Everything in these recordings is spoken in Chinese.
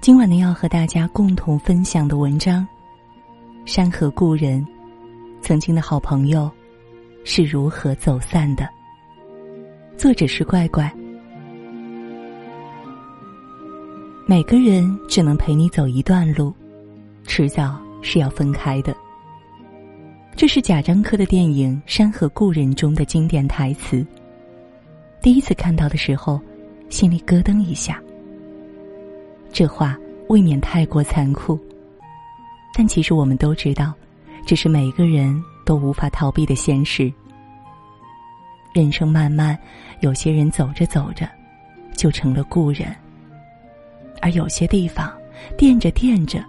今晚呢，要和大家共同分享的文章《山河故人》，曾经的好朋友是如何走散的？作者是怪怪。每个人只能陪你走一段路，迟早是要分开的。这是贾樟柯的电影《山河故人》中的经典台词。第一次看到的时候，心里咯噔一下。这话未免太过残酷，但其实我们都知道，这是每个人都无法逃避的现实。人生漫漫，有些人走着走着，就成了故人；而有些地方，惦着惦着，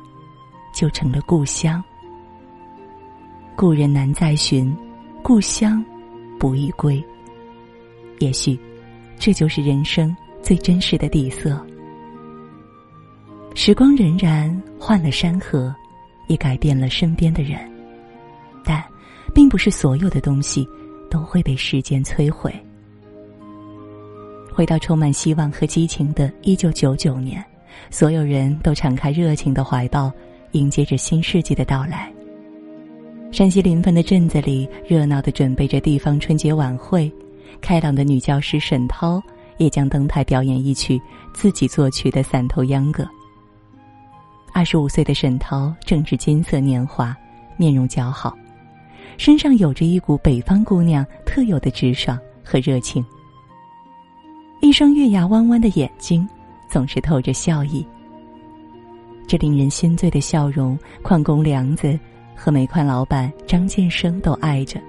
就成了故乡。故人难再寻，故乡不易归。也许，这就是人生最真实的底色。时光荏苒，换了山河，也改变了身边的人，但，并不是所有的东西都会被时间摧毁。回到充满希望和激情的一九九九年，所有人都敞开热情的怀抱，迎接着新世纪的到来。山西临汾的镇子里，热闹的准备着地方春节晚会。开朗的女教师沈涛也将登台表演一曲自己作曲的《散头秧歌》。二十五岁的沈涛正值金色年华，面容姣好，身上有着一股北方姑娘特有的直爽和热情。一双月牙弯弯的眼睛，总是透着笑意。这令人心醉的笑容，矿工梁子和煤矿老板张建生都爱着。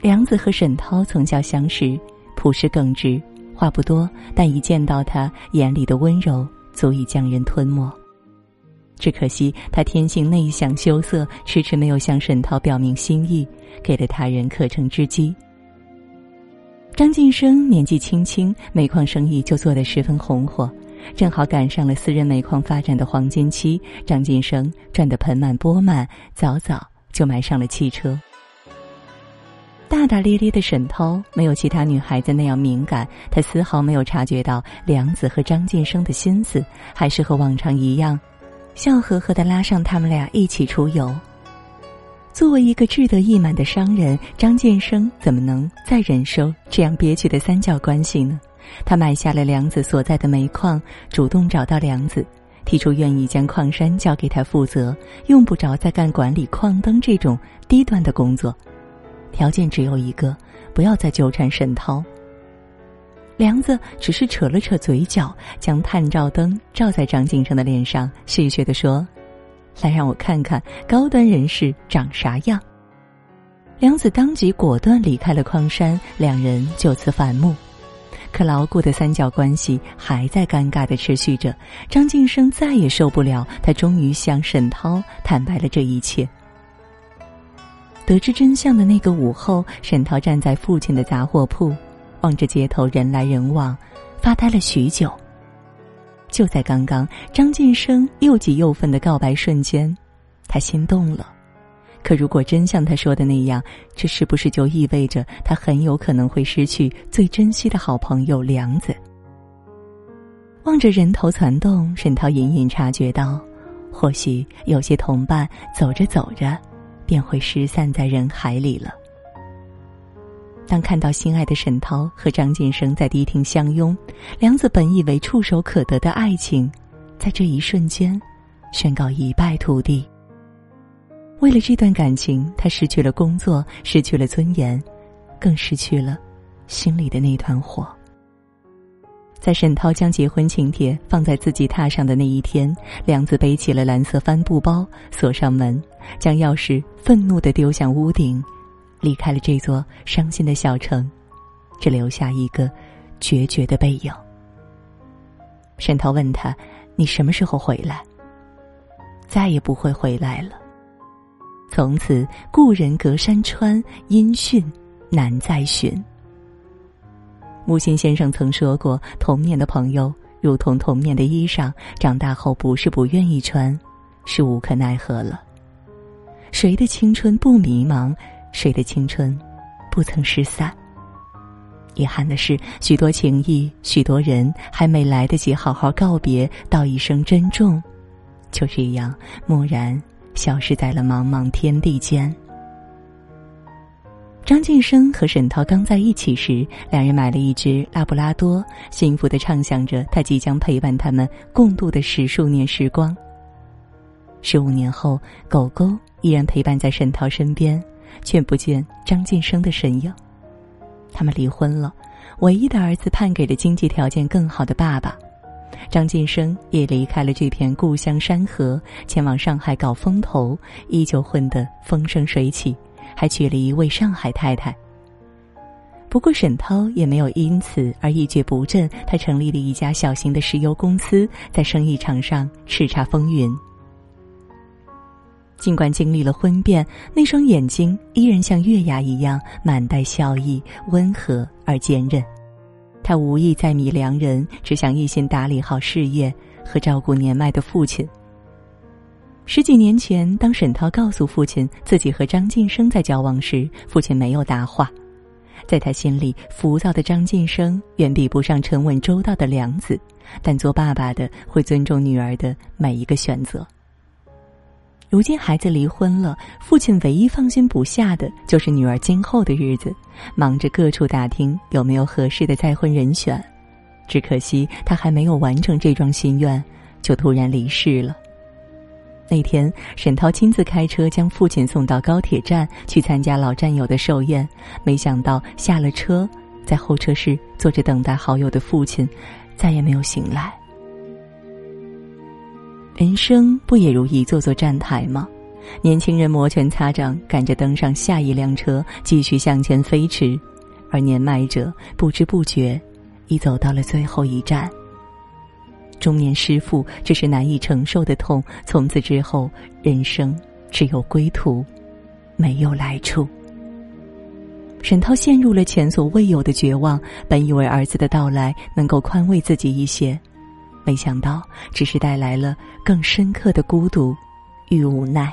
梁子和沈涛从小相识，朴实耿直，话不多，但一见到他，眼里的温柔足以将人吞没。只可惜他天性内向羞涩，迟迟没有向沈涛表明心意，给了他人可乘之机。张晋生年纪轻轻，煤矿生意就做得十分红火，正好赶上了私人煤矿发展的黄金期。张晋生赚得盆满钵满，早早就买上了汽车。大大咧咧的沈涛没有其他女孩子那样敏感，她丝毫没有察觉到梁子和张晋生的心思，还是和往常一样，笑呵呵的拉上他们俩一起出游。作为一个志得意满的商人，张建生怎么能再忍受这样憋屈的三角关系呢？他买下了梁子所在的煤矿，主动找到梁子，提出愿意将矿山交给他负责，用不着再干管理矿灯这种低端的工作。条件只有一个，不要再纠缠沈涛。梁子只是扯了扯嘴角，将探照灯照在张晋生的脸上，戏谑的说：“来让我看看高端人士长啥样。”梁子当即果断离开了矿山，两人就此反目。可牢固的三角关系还在尴尬的持续着。张晋生再也受不了，他终于向沈涛坦白了这一切。得知真相的那个午后，沈涛站在父亲的杂货铺，望着街头人来人往，发呆了许久。就在刚刚，张晋生又急又愤的告白瞬间，他心动了。可如果真像他说的那样，这是不是就意味着他很有可能会失去最珍惜的好朋友梁子？望着人头攒动，沈涛隐隐察觉到，或许有些同伴走着走着。便会失散在人海里了。当看到心爱的沈涛和张晋生在迪厅相拥，梁子本以为触手可得的爱情，在这一瞬间宣告一败涂地。为了这段感情，他失去了工作，失去了尊严，更失去了心里的那团火。在沈涛将结婚请帖放在自己榻上的那一天，梁子背起了蓝色帆布包，锁上门，将钥匙愤怒的丢向屋顶，离开了这座伤心的小城，只留下一个决绝的背影。沈涛问他：“你什么时候回来？”再也不会回来了。从此，故人隔山川，音讯难再寻。木心先生曾说过：“童年的朋友如同童年的衣裳，长大后不是不愿意穿，是无可奈何了。谁的青春不迷茫？谁的青春不曾失散？遗憾的是，许多情谊，许多人还没来得及好好告别，道一声珍重，就这样蓦然消失在了茫茫天地间。张晋生和沈涛刚在一起时，两人买了一只拉布拉多，幸福的畅想着他即将陪伴他们共度的十数年时光。十五年后，狗狗依然陪伴在沈涛身边，却不见张晋生的身影。他们离婚了，唯一的儿子判给了经济条件更好的爸爸，张晋生也离开了这片故乡山河，前往上海搞风投，依旧混得风生水起，还娶了一位上海太太。不过沈涛也没有因此而一蹶不振，他成立了一家小型的石油公司，在生意场上叱咤风云。尽管经历了婚变，那双眼睛依然像月牙一样满带笑意，温和而坚韧。他无意再觅良人，只想一心打理好事业和照顾年迈的父亲。十几年前，当沈涛告诉父亲自己和张晋生在交往时，父亲没有答话。在他心里，浮躁的张晋生远比不上沉稳周到的梁子，但做爸爸的会尊重女儿的每一个选择。如今孩子离婚了，父亲唯一放心不下的就是女儿今后的日子，忙着各处打听有没有合适的再婚人选。只可惜他还没有完成这桩心愿，就突然离世了。那天，沈涛亲自开车将父亲送到高铁站去参加老战友的寿宴，没想到下了车，在候车室坐着等待好友的父亲，再也没有醒来。人生不也如一座座站台吗？年轻人摩拳擦掌，赶着登上下一辆车，继续向前飞驰；而年迈者不知不觉，已走到了最后一站。中年失父，这是难以承受的痛。从此之后，人生只有归途，没有来处。沈涛陷入了前所未有的绝望，本以为儿子的到来能够宽慰自己一些。没想到，只是带来了更深刻的孤独与无奈。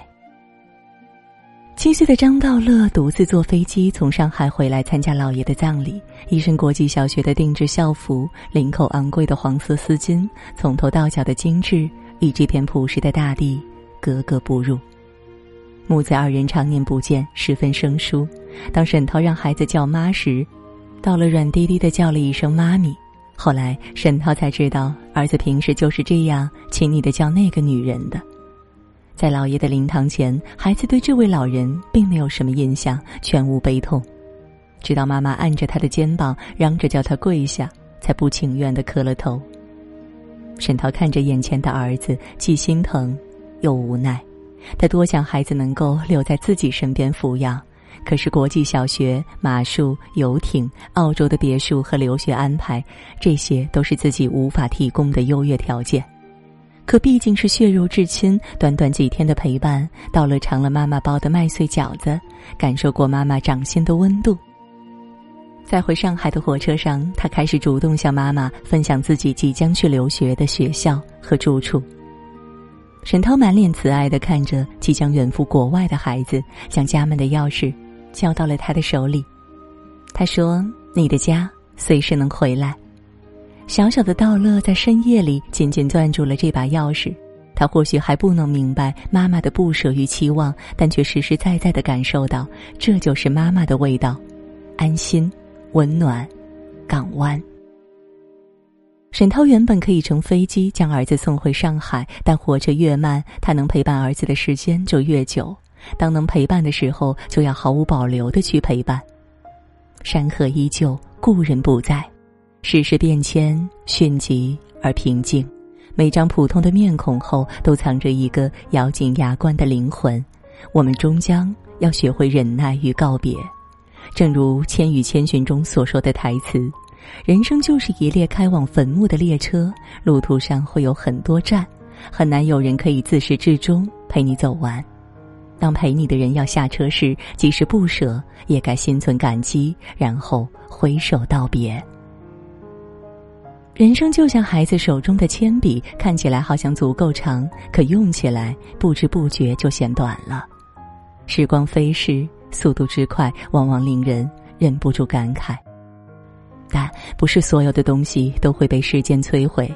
七岁的张道乐独自坐飞机从上海回来参加姥爷的葬礼，一身国际小学的定制校服，领口昂贵的黄色丝巾，从头到脚的精致与这片朴实的大地格格不入。母子二人常年不见，十分生疏。当沈涛让孩子叫妈时，道乐软滴滴的叫了一声“妈咪”。后来，沈涛才知道，儿子平时就是这样亲昵的叫那个女人的。在老爷的灵堂前，孩子对这位老人并没有什么印象，全无悲痛。直到妈妈按着他的肩膀，嚷着叫他跪下，才不情愿的磕了头。沈涛看着眼前的儿子，既心疼，又无奈。他多想孩子能够留在自己身边抚养。可是，国际小学、马术、游艇、澳洲的别墅和留学安排，这些都是自己无法提供的优越条件。可毕竟是血肉至亲，短短几天的陪伴，到了尝了妈妈包的麦穗饺子，感受过妈妈掌心的温度。在回上海的火车上，他开始主动向妈妈分享自己即将去留学的学校和住处。沈涛满脸慈爱的看着即将远赴国外的孩子，将家门的钥匙。交到了他的手里，他说：“你的家随时能回来。”小小的道乐在深夜里紧紧攥住了这把钥匙。他或许还不能明白妈妈的不舍与期望，但却实实在在的感受到，这就是妈妈的味道：安心、温暖、港湾。沈涛原本可以乘飞机将儿子送回上海，但火车越慢，他能陪伴儿子的时间就越久。当能陪伴的时候，就要毫无保留的去陪伴。山河依旧，故人不在，世事变迁，迅疾而平静。每张普通的面孔后，都藏着一个咬紧牙关的灵魂。我们终将要学会忍耐与告别。正如《千与千寻》中所说的台词：“人生就是一列开往坟墓的列车，路途上会有很多站，很难有人可以自始至终陪你走完。”当陪你的人要下车时，即使不舍，也该心存感激，然后挥手道别。人生就像孩子手中的铅笔，看起来好像足够长，可用起来不知不觉就显短了。时光飞逝，速度之快，往往令人忍不住感慨。但不是所有的东西都会被时间摧毁，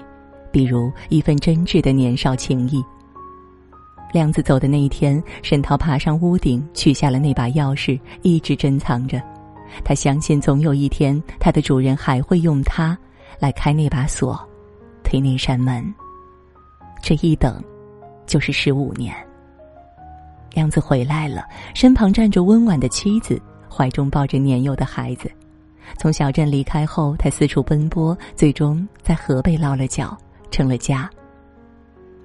比如一份真挚的年少情谊。亮子走的那一天，沈涛爬上屋顶，取下了那把钥匙，一直珍藏着。他相信，总有一天，他的主人还会用它来开那把锁，推那扇门。这一等，就是十五年。梁子回来了，身旁站着温婉的妻子，怀中抱着年幼的孩子。从小镇离开后，他四处奔波，最终在河北落了脚，成了家。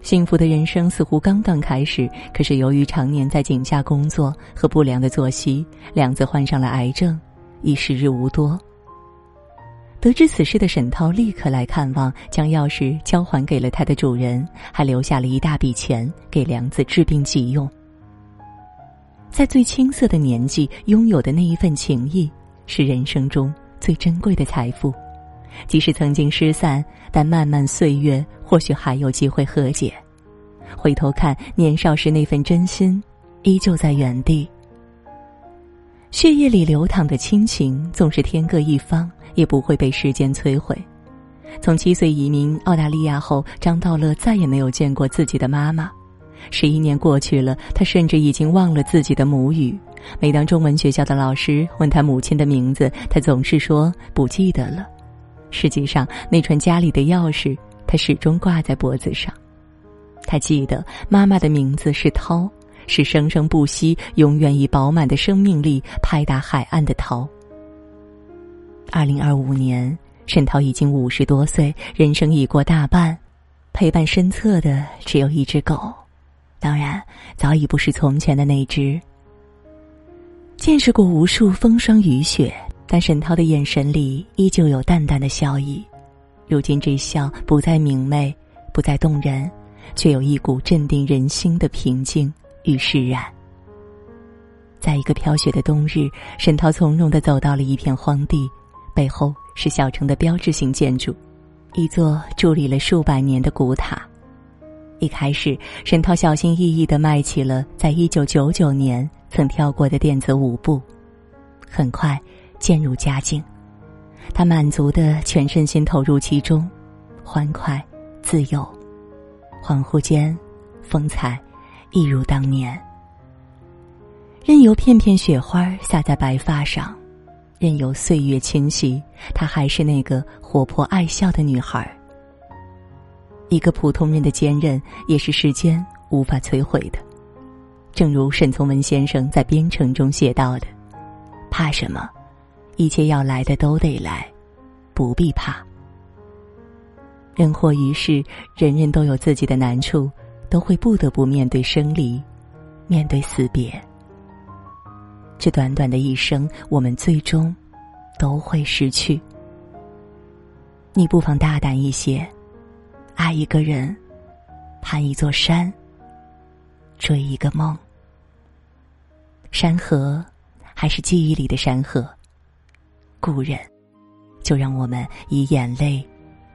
幸福的人生似乎刚刚开始，可是由于常年在井下工作和不良的作息，梁子患上了癌症，已时日无多。得知此事的沈涛立刻来看望，将钥匙交还给了他的主人，还留下了一大笔钱给梁子治病急用。在最青涩的年纪拥有的那一份情谊，是人生中最珍贵的财富。即使曾经失散，但漫漫岁月，或许还有机会和解。回头看年少时那份真心，依旧在原地。血液里流淌的亲情，纵是天各一方，也不会被时间摧毁。从七岁移民澳大利亚后，张道乐再也没有见过自己的妈妈。十一年过去了，他甚至已经忘了自己的母语。每当中文学校的老师问他母亲的名字，他总是说不记得了。实际上，那串家里的钥匙，他始终挂在脖子上。他记得妈妈的名字是涛，是生生不息、永远以饱满的生命力拍打海岸的涛。二零二五年，沈涛已经五十多岁，人生已过大半，陪伴身侧的只有一只狗，当然，早已不是从前的那只。见识过无数风霜雨雪。但沈涛的眼神里依旧有淡淡的笑意，如今这笑不再明媚，不再动人，却有一股镇定人心的平静与释然。在一个飘雪的冬日，沈涛从容的走到了一片荒地，背后是小城的标志性建筑，一座伫立了数百年的古塔。一开始，沈涛小心翼翼的迈起了在一九九九年曾跳过的电子舞步，很快。渐入佳境，他满足的全身心投入其中，欢快自由，恍惚间，风采一如当年。任由片片雪花洒在白发上，任由岁月侵袭，她还是那个活泼爱笑的女孩。一个普通人的坚韧，也是时间无法摧毁的。正如沈从文先生在《边城》中写到的：“怕什么？”一切要来的都得来，不必怕。人活于世，人人都有自己的难处，都会不得不面对生离，面对死别。这短短的一生，我们最终都会失去。你不妨大胆一些，爱一个人，攀一座山，追一个梦。山河，还是记忆里的山河。故人，就让我们以眼泪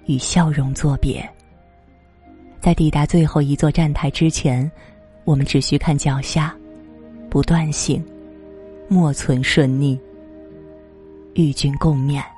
与笑容作别。在抵达最后一座站台之前，我们只需看脚下，不断行，莫存顺逆。与君共勉。